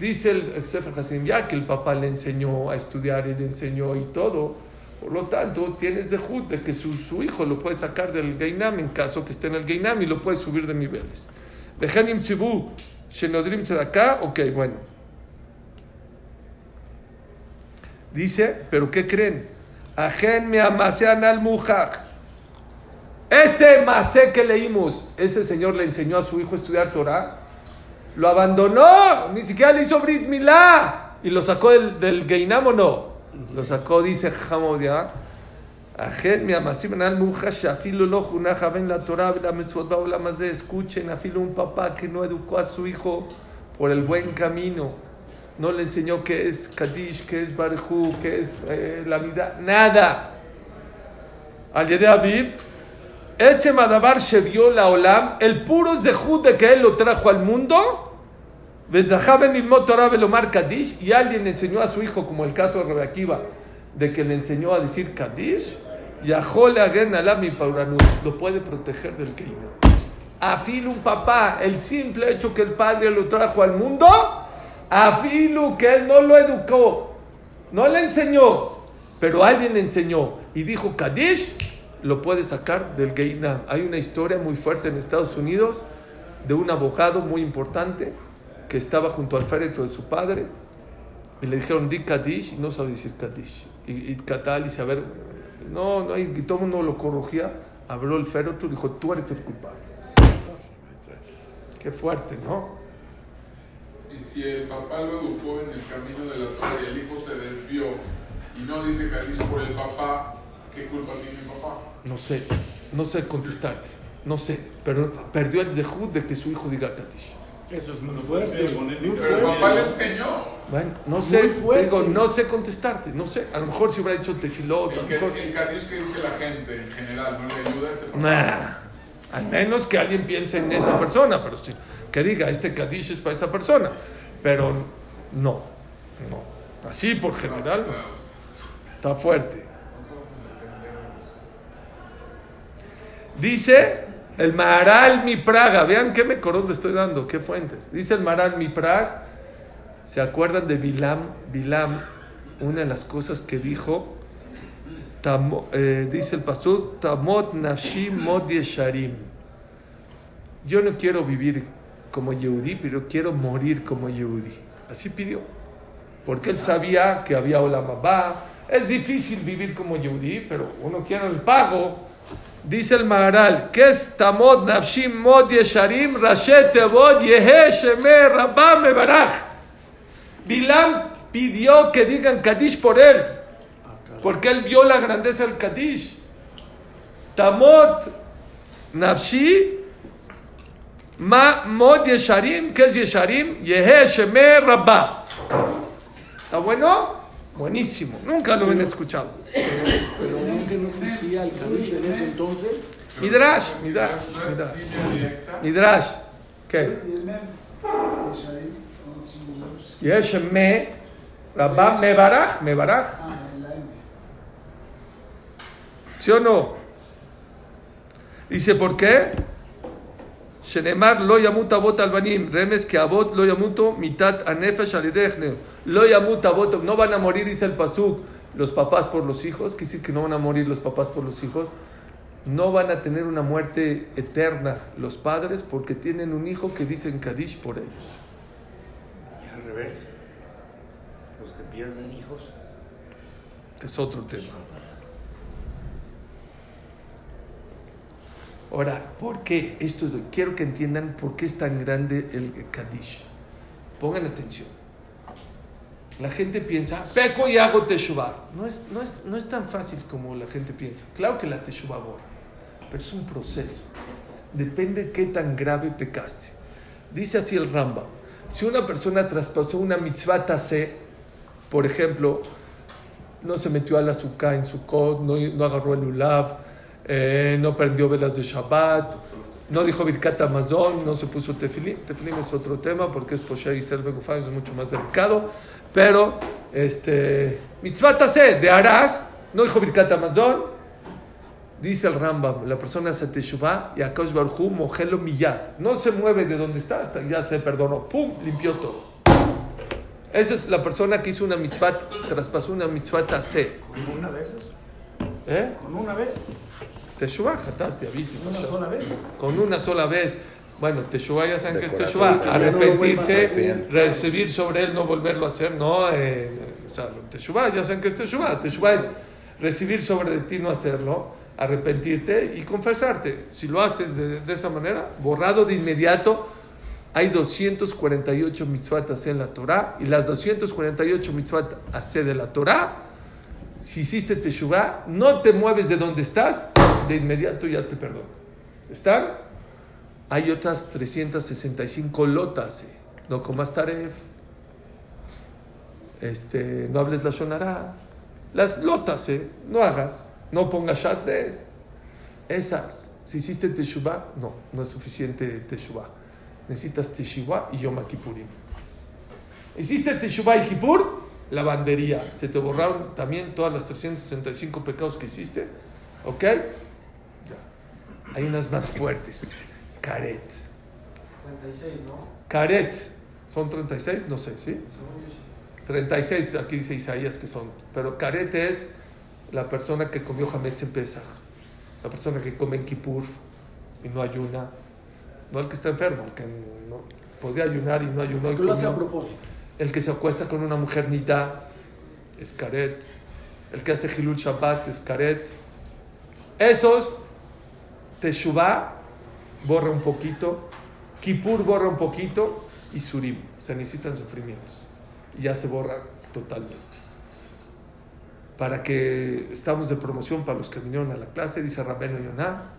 Dice el, el Sefer Hasidim, ya que el papá le enseñó a estudiar y le enseñó y todo, por lo tanto, tienes de jud de que su, su hijo lo puede sacar del Geinam en caso que esté en el Geinam y lo puede subir de niveles. Vejenim tzibu, shenodrim tzedakah, ok, bueno. Dice, ¿pero qué creen? Ajen amasean al mujaj. Este masé que leímos, ese señor le enseñó a su hijo a estudiar Torah, lo abandonó, ni siquiera le hizo Brit Milá y lo sacó del, del Geinam o no. Lo sacó, dice Hamodia. Ajen mi amasim al muja shafilu lo junaja ven la Torah la mitzvot de escuchen afilo un papá que no educó a su hijo por el buen camino no le enseñó qué es Kadish, qué es Barjú, qué es eh, la vida, nada. Al de Aviv, Etzem Adabar Shevió la Olam, el puro zehut de que él lo trajo al mundo, Kadish, y alguien enseñó a su hijo, como el caso de Rebbe Akiva, de que le enseñó a decir Kadish, Yahole Agen Alam y lo puede proteger del Keino. Afil un papá, el simple hecho que el padre lo trajo al mundo, Afilu, que él no lo educó, no le enseñó, pero alguien le enseñó y dijo Kadish, lo puede sacar del Geinam. Hay una historia muy fuerte en Estados Unidos de un abogado muy importante que estaba junto al féretro de su padre y le dijeron di Kadish y no sabe decir Kadish. Y, y Katal dice, a ver, no, no, y todo el mundo lo corrigía, habló el féretro y dijo, tú eres el culpable. Qué fuerte, ¿no? Y si el papá lo educó en el camino de la Torah y el hijo se desvió y no dice Kadish por el papá, ¿qué culpa tiene el papá? No sé, no sé contestarte. No sé, pero perdió el zehut de que su hijo diga Kadish. Eso es muy fuerte. Pero el papá le enseñó. Bueno, no sé, digo, no sé contestarte, no sé. A lo mejor si hubiera dicho tefilot, a El, lo que, mejor... el Kadish que dice la gente en general no le ayuda a ese papá. Nah, al menos que alguien piense en esa persona, pero sí, que diga, este Kadish es para esa persona. Pero no, no. Así por general, está fuerte. Dice el Maharal Mi Praga, vean qué me corón le estoy dando, qué fuentes. Dice el Maharal Mi Praga, ¿se acuerdan de Bilam? Bilam, una de las cosas que dijo, eh, dice el pastor, Tamot Nafshi Mod. Yo no quiero vivir como Yehudi, pero quiero morir como Yehudi. Así pidió. Porque él sabía que había Olam Abba. Es difícil vivir como Yehudi, pero uno quiere el pago. Dice el Maharal, que es Tamot Nafshi Mod Yesharim Rashet Tevot Yehe Shemer Rabba Mebaraj. Bilam pidió que digan Kadish por él. Porque él vio la grandeza del Kadish. Tamot Nafshi Ma Mod Yesharim. ¿Qué es Yesharim? Yehe Rabba. ¿Está bueno? Buenísimo. Nunca lo han escuchado. Pero nunca no existía el Kadish en ese entonces. Midrash, Midrash, Midrash. Midrash. ¿Qué? Y el mem de Sharim, son singulares. Yehe Shemer Rabba Mebaraj. Mebaraj. Ah. ¿Sí o no? Dice, ¿por qué? Shenemar lo yamut avot albanim, remes que avot lo yamuto mitat anefesh lo yamut avot, no van a morir, dice el pasuk, los papás por los hijos, que dice que no van a morir los papás por los hijos, no van a tener una muerte eterna los padres porque tienen un hijo que dicen Kadish por ellos. Y al revés. Los que pierden hijos. Es otro tema. Ahora, ¿por qué? Esto es- quiero que entiendan por qué es tan grande el Kadish. Pongan atención. La gente piensa, peco y hago Teshuvah. No es, no, es, no es tan fácil como la gente piensa. Claro que la Teshuvah borra, pero es un proceso. Depende qué tan grave pecaste. Dice así el Rambam. Si una persona traspasó una mitzvah tase, por ejemplo, no se metió al azúcar en su cod, no, no agarró el ulav, eh, no prendió velas de Shabbat, no dijo Birkat Amazon, no se puso tefilim. Tefilim es otro tema porque es Poshe y Gufan, es mucho más delicado. Pero, este, mitzvah de Arás, no dijo Birkat Amazon. Dice el Rambam, la persona hace teshuvah y Akash Barhu mojelo miyat. No se mueve de donde está hasta que ya se perdonó. ¡Pum! Limpió todo. Esa es la persona que hizo una mitzvah, traspasó una mitzvah taseh. ¿Con una de esas? ¿Eh? ¿Con una vez? Teshuvah, Hatati, Abiti, ¿Con una sola vez? Con una sola vez. Bueno, Teshuvah ya saben De que es. Teshuvah. No Arrepentirse, recibir sobre él, no volverlo a hacer. No, eh, o sea, Teshuvah, ya saben que es Teshuvah. Teshuvah es recibir sobre de ti, no hacerlo, arrepentirte y confesarte. Si lo haces de, de esa manera, borrado de inmediato, hay 248 mitzvot hacer en la Torah y las 248 mitzvot hacer de la Torah, si hiciste Teshuvah, no te mueves de donde estás, de inmediato ya te perdono. ¿Están? Hay otras 365 lotas. eh. No comas taref. Este, no hables la shonara. Las lotas, eh, no hagas. No pongas shaddes. Esas. Si hiciste teshuvah, no, no es suficiente teshuvah. Necesitas teshuvah y yom kippurim. Hiciste teshuvah y kippur, lavandería. Se te borraron también todas las 365 pecados que hiciste. ¿Ok? Ya. Hay unas más fuertes. Caret. 36, ¿no? Caret. ¿Son 36? No sé, ¿sí? Según yo sí. 36, aquí dice Isaías que son. Pero Caret es la persona que comió Hametz en Pesach. La persona que come en Kippur y no ayuna. No el que está enfermo, el que no podía ayunar y no ayunó. Que lo hace a propósito. El que se acuesta con una mujer nida es Caret. El que hace Hilul Shabbat es Caret. Esos, Teshuvah, borra un poquito. Kippur borra un poquito y Surim. Se necesitan sufrimientos. Y ya se borra totalmente. Para que estamos de promoción para los que vinieron a la clase, dice Rabeno Yonah,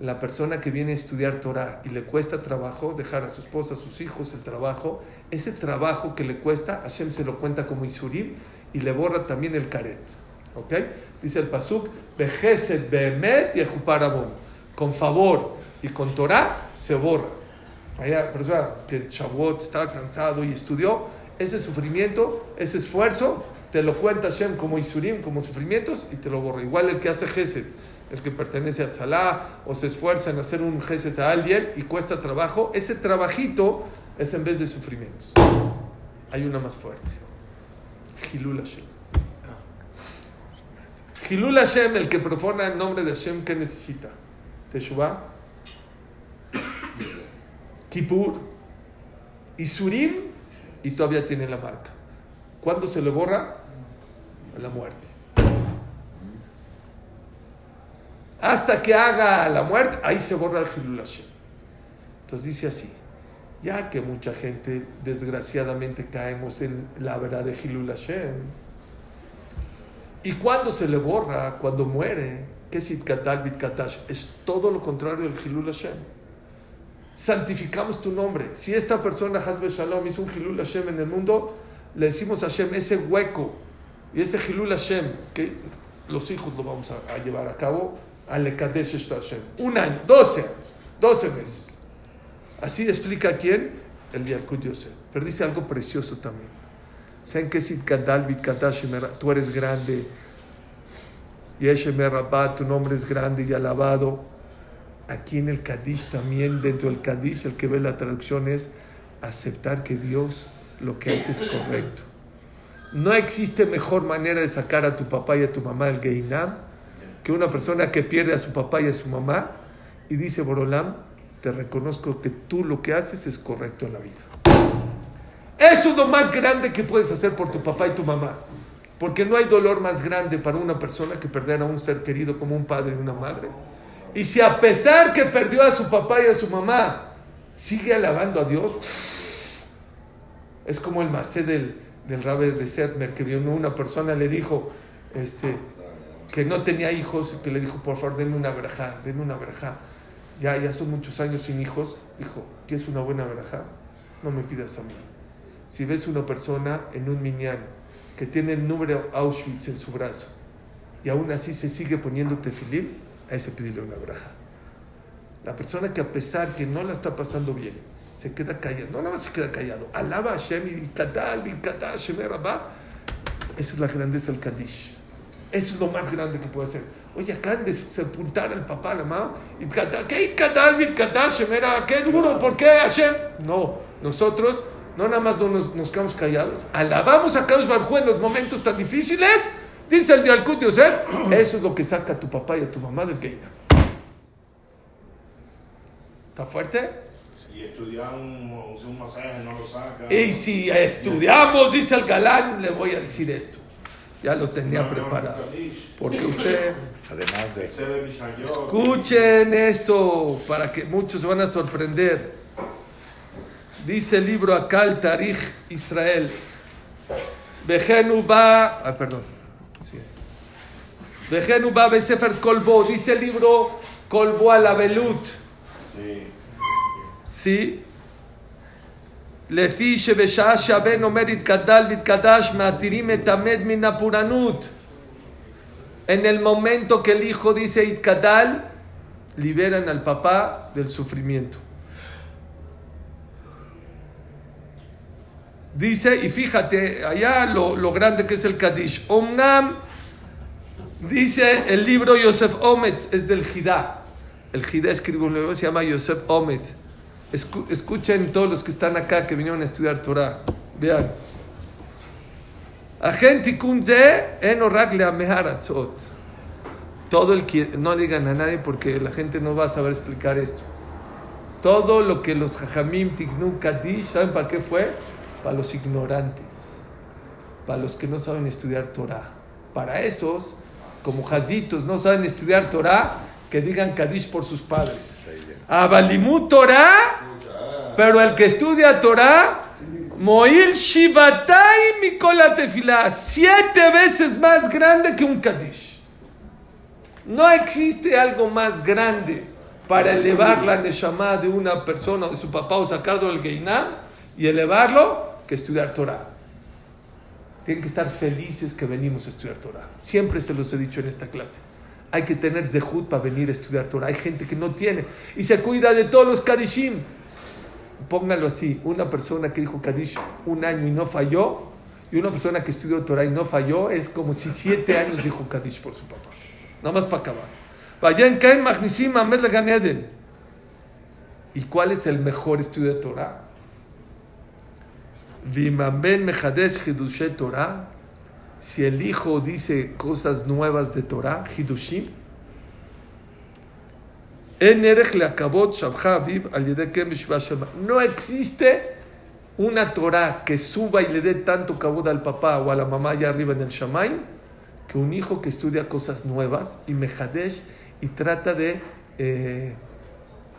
la persona que viene a estudiar Torah y le cuesta trabajo dejar a su esposa, a sus hijos el trabajo, ese trabajo que le cuesta, Hashem se lo cuenta como Isurim y le borra también el caret. ¿Ok? Dice el Pasuk, Bejeset Behemet y Con favor y con Torah se borra. Vaya persona que Shavuot estaba cansado y estudió, ese sufrimiento, ese esfuerzo, te lo cuenta Hashem como Isurim, como sufrimientos y te lo borra. Igual el que hace Geset el que pertenece a Tzalá o se esfuerza en hacer un geset a alguien y cuesta trabajo, ese trabajito es en vez de sufrimientos. Hay una más fuerte. Hilul Hashem. Hilul Hashem, el que profana el nombre de Hashem, ¿qué necesita? Teshuvah, Kippur, Isurim y todavía tiene la marca. ¿Cuándo se le borra? La muerte. hasta que haga la muerte, ahí se borra el Hilul Hashem. Entonces dice así, ya que mucha gente desgraciadamente caemos en la verdad de Hilul Hashem, y cuando se le borra, cuando muere, ¿qué es Itkatal Bitkatash? Es todo lo contrario del Hilul Hashem. Santificamos tu nombre. Si esta persona, Hazbe Shalom, hizo un Hilul Hashem en el mundo, le decimos a Hashem ese hueco y ese Hilul Hashem, que los hijos lo vamos a, a llevar a cabo, un año, 12 años, 12 meses. Así explica quién? El Yalkut Yosef. Pero dice algo precioso también. ¿Saben qué Sid Kadal, Tú eres grande. Yeshemer Rabba, tu nombre es grande y alabado. Aquí en el Kadish también, dentro del Kadish, el que ve la traducción es aceptar que Dios lo que hace es correcto. No existe mejor manera de sacar a tu papá y a tu mamá del Geinam que una persona que pierde a su papá y a su mamá y dice, Borolam, te reconozco que tú lo que haces es correcto en la vida. Eso es lo más grande que puedes hacer por tu papá y tu mamá. Porque no hay dolor más grande para una persona que perder a un ser querido como un padre y una madre. Y si a pesar que perdió a su papá y a su mamá, sigue alabando a Dios, es como el macé del, del rabe de Setmer, que vio una persona le dijo, este, que no tenía hijos y que le dijo, por favor, denme una verja, denme una verja. Ya, ya son muchos años sin hijos. Dijo, es una buena verja? No me pidas a mí. Si ves una persona en un minyan que tiene el número Auschwitz en su brazo y aún así se sigue poniendo tefilín, a ese pedirle una verja. La persona que a pesar que no la está pasando bien, se queda callado, no nada más se queda callado, alaba a Hashem y katal, y katal, Esa es la grandeza del Kaddish. Eso es lo más grande que puede ser. Oye, acaban de sepultar al papá, la mamá. ¿Qué ¿Qué duro? ¿Por qué Hashem? No, nosotros no nada más nos, nos quedamos callados. Alabamos a Kadosh Barjú en los momentos tan difíciles. Dice el Dialkut Yosef, eso es lo que saca a tu papá y a tu mamá del Geina. ¿Está fuerte? Si estudiamos un, masaje no lo saca. Y si estudiamos, dice el galán, le voy a decir esto. Ya lo tenía preparado. Porque usted... Además de... Escuchen esto para que muchos se van a sorprender. Dice el libro acá el Tarij Israel. Vejenu va... Ah, perdón. Sí. Vejenu va Besefer Kolbo. Dice el libro Kolbo a la Belut. Sí. ¿Sí? לפי שבשעה שהבן עומד יתגדל ויתקדש מעתירים את המת מן הפורענות. En el momento que el hijo dice Itkadal, liberan al papá del sufrimiento. Dice, y fíjate, allá lo, lo grande que es el Kadish. Omnam, dice el libro Yosef Ometz, es del Jidá. El Jidá escribe un libro, se llama Yosef Ometz. Escuchen todos los que están acá que vinieron a estudiar Torah. Vean. Todo el que no digan a nadie porque la gente no va a saber explicar esto. Todo lo que los jajamim tignu kadish, ¿saben para qué fue? Para los ignorantes, para los que no saben estudiar Torah. Para esos, como jazitos, no saben estudiar Torah, que digan kadish por sus padres. Abalimut Torah Pero el que estudia Torah, Moil Shivatai Mikola Tefilá, siete veces más grande que un Kadish. No existe algo más grande para elevar la Neshama de una persona o de su papá o sacarlo del Geiná y elevarlo que estudiar Torah. Tienen que estar felices que venimos a estudiar Torah. Siempre se los he dicho en esta clase. Hay que tener zehut para venir a estudiar Torah. Hay gente que no tiene y se cuida de todos los Kadishim. Póngalo así: una persona que dijo Kadish un año y no falló, y una persona que estudió Torah y no falló, es como si siete años dijo Kadish por su papá. Nada más para acabar. Vayan Kain Magnisim Ahmed Eden. ¿Y cuál es el mejor estudio de Torah? Vimamen Mejadesh Hidushe Torah. Si el hijo dice cosas nuevas de Torah, Hidushim. No existe una Torah que suba y le dé tanto cabot al papá o a la mamá allá arriba en el Shamaim que un hijo que estudia cosas nuevas y Mejadesh y trata de eh,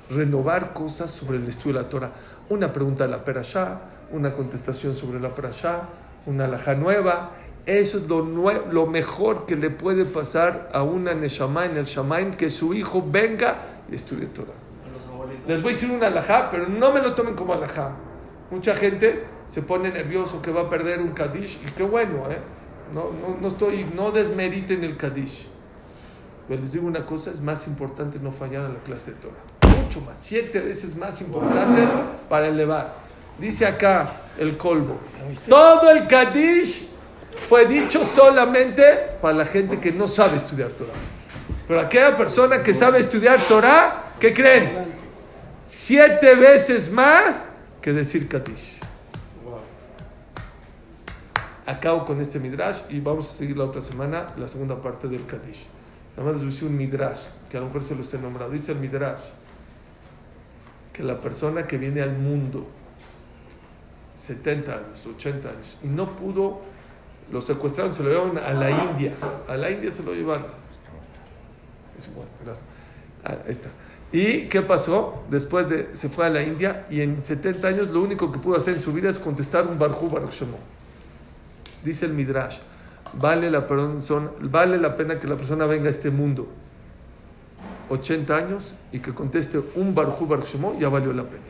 renovar cosas sobre el estudio de la Torah. Una pregunta de la Perashá, una contestación sobre la Perashá, una alhaja nueva. Eso es lo, mejor que le puede pasar a una Neshama en el Shamaim, que su hijo venga y estudie Torah. Les voy a decir una alhaja, pero no me lo tomen como alhaja. Mucha gente se pone nervioso que va a perder un Kadish, y qué bueno, ¿eh? No, no, no, estoy, no desmeriten el Kadish. Pero les digo una cosa, es más importante no fallar a la clase de Torah. Mucho más, siete veces más importante para elevar. Dice acá el colmo. Todo el Kadish fue dicho solamente para la gente que no sabe estudiar Torah. Pero aquella persona que sabe estudiar Torah, ¿qué creen? Siete veces más que decir Kadish. Acabo con este midrash y vamos a seguir la otra semana la segunda parte del Kadish. Nada más les voy un midrash, que a lo mejor se los he nombrado. Dice el midrash que la persona que viene al mundo 70 años, 80 años, y no pudo, lo secuestraron, se lo llevaron a la India. A la India se lo llevaron. Es bueno, gracias. Ah, ahí está. ¿Y qué pasó? Después de, se fue a la India y en 70 años lo único que pudo hacer en su vida es contestar un Barjú Baruch Shemo. Dice el Midrash, vale la, vale la pena que la persona venga a este mundo 80 años y que conteste un Barjú Baruch Shemo, ya valió la pena.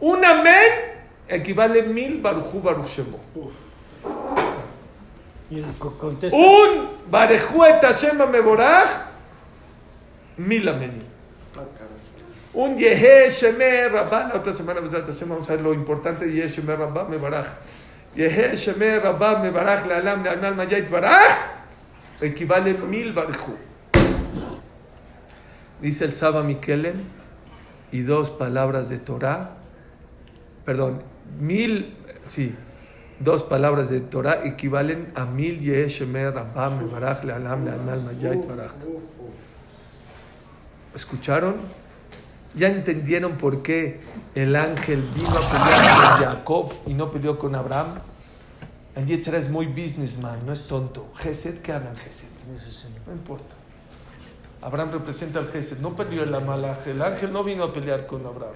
Un amén equivale mil Barjú Baruch Shemo. Y co- contesta. Un Barejuet Hashem Meborach, mil amenim. Un Yehe Shemer Rabba, la otra semana Hashem, vamos a ver lo importante de Yehe Shemer Rabba Mebarach. Yehe Shemer Rabba Mebarach Lealam Leamal Mayait Barach, equivale mil Barejú. Dice el Saba Mikelem, y dos palabras de Torah, perdón, mil, sí, dos palabras de Torah equivalen a mil Yehe Shemer Rabba Mebarach Lealam Leamal Mayait Barach. ¿Escucharon? ¿Ya entendieron por qué el ángel vino a pelear con Jacob y no peleó con Abraham? El Yetzirah es muy businessman, no es tonto. Gesed, ¿qué hagan Gesed? No importa. Abraham representa al Gesed, no peleó el Amalaj. El ángel no vino a pelear con Abraham.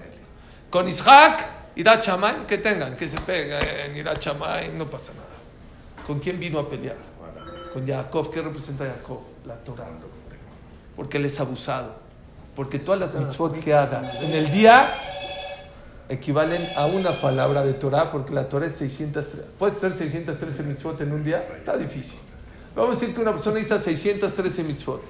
Con Isaac, Irat Shamayim, que tengan, que se peguen, Irat Shamayim, no pasa nada. ¿Con quién vino a pelear? Con Jacob. ¿Qué representa Jacob? La Torah. Porque él es abusado. Porque todas las mitzvot que hagas en el día equivalen a una palabra de Torah, porque la Torah es 613. ¿Puedes hacer 613 mitzvot en un día? Está difícil. Vamos a decir que una persona hizo 613 mitzvot.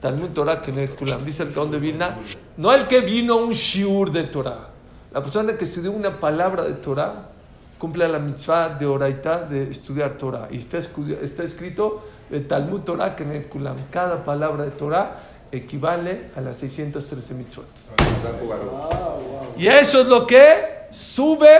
Talmud Torah que dice el Gaón de Vilna, no el que vino un shiur de Torah. La persona que estudió una palabra de Torah cumple la mitzvah de oraita de estudiar Torah. Y está, está escrito de Talmud Torah que cada palabra de Torah equivale a las 613 mitzvot. Y eso es lo que sube,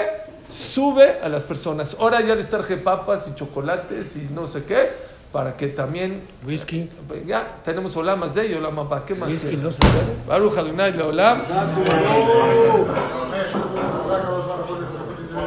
sube a las personas. Ahora ya les traje papas y chocolates y no sé qué, para que también... Whisky. Ya, tenemos olamas de ellos, olama para qué más. Whisky quieren? no se puede. Baruch Adonai Leolam.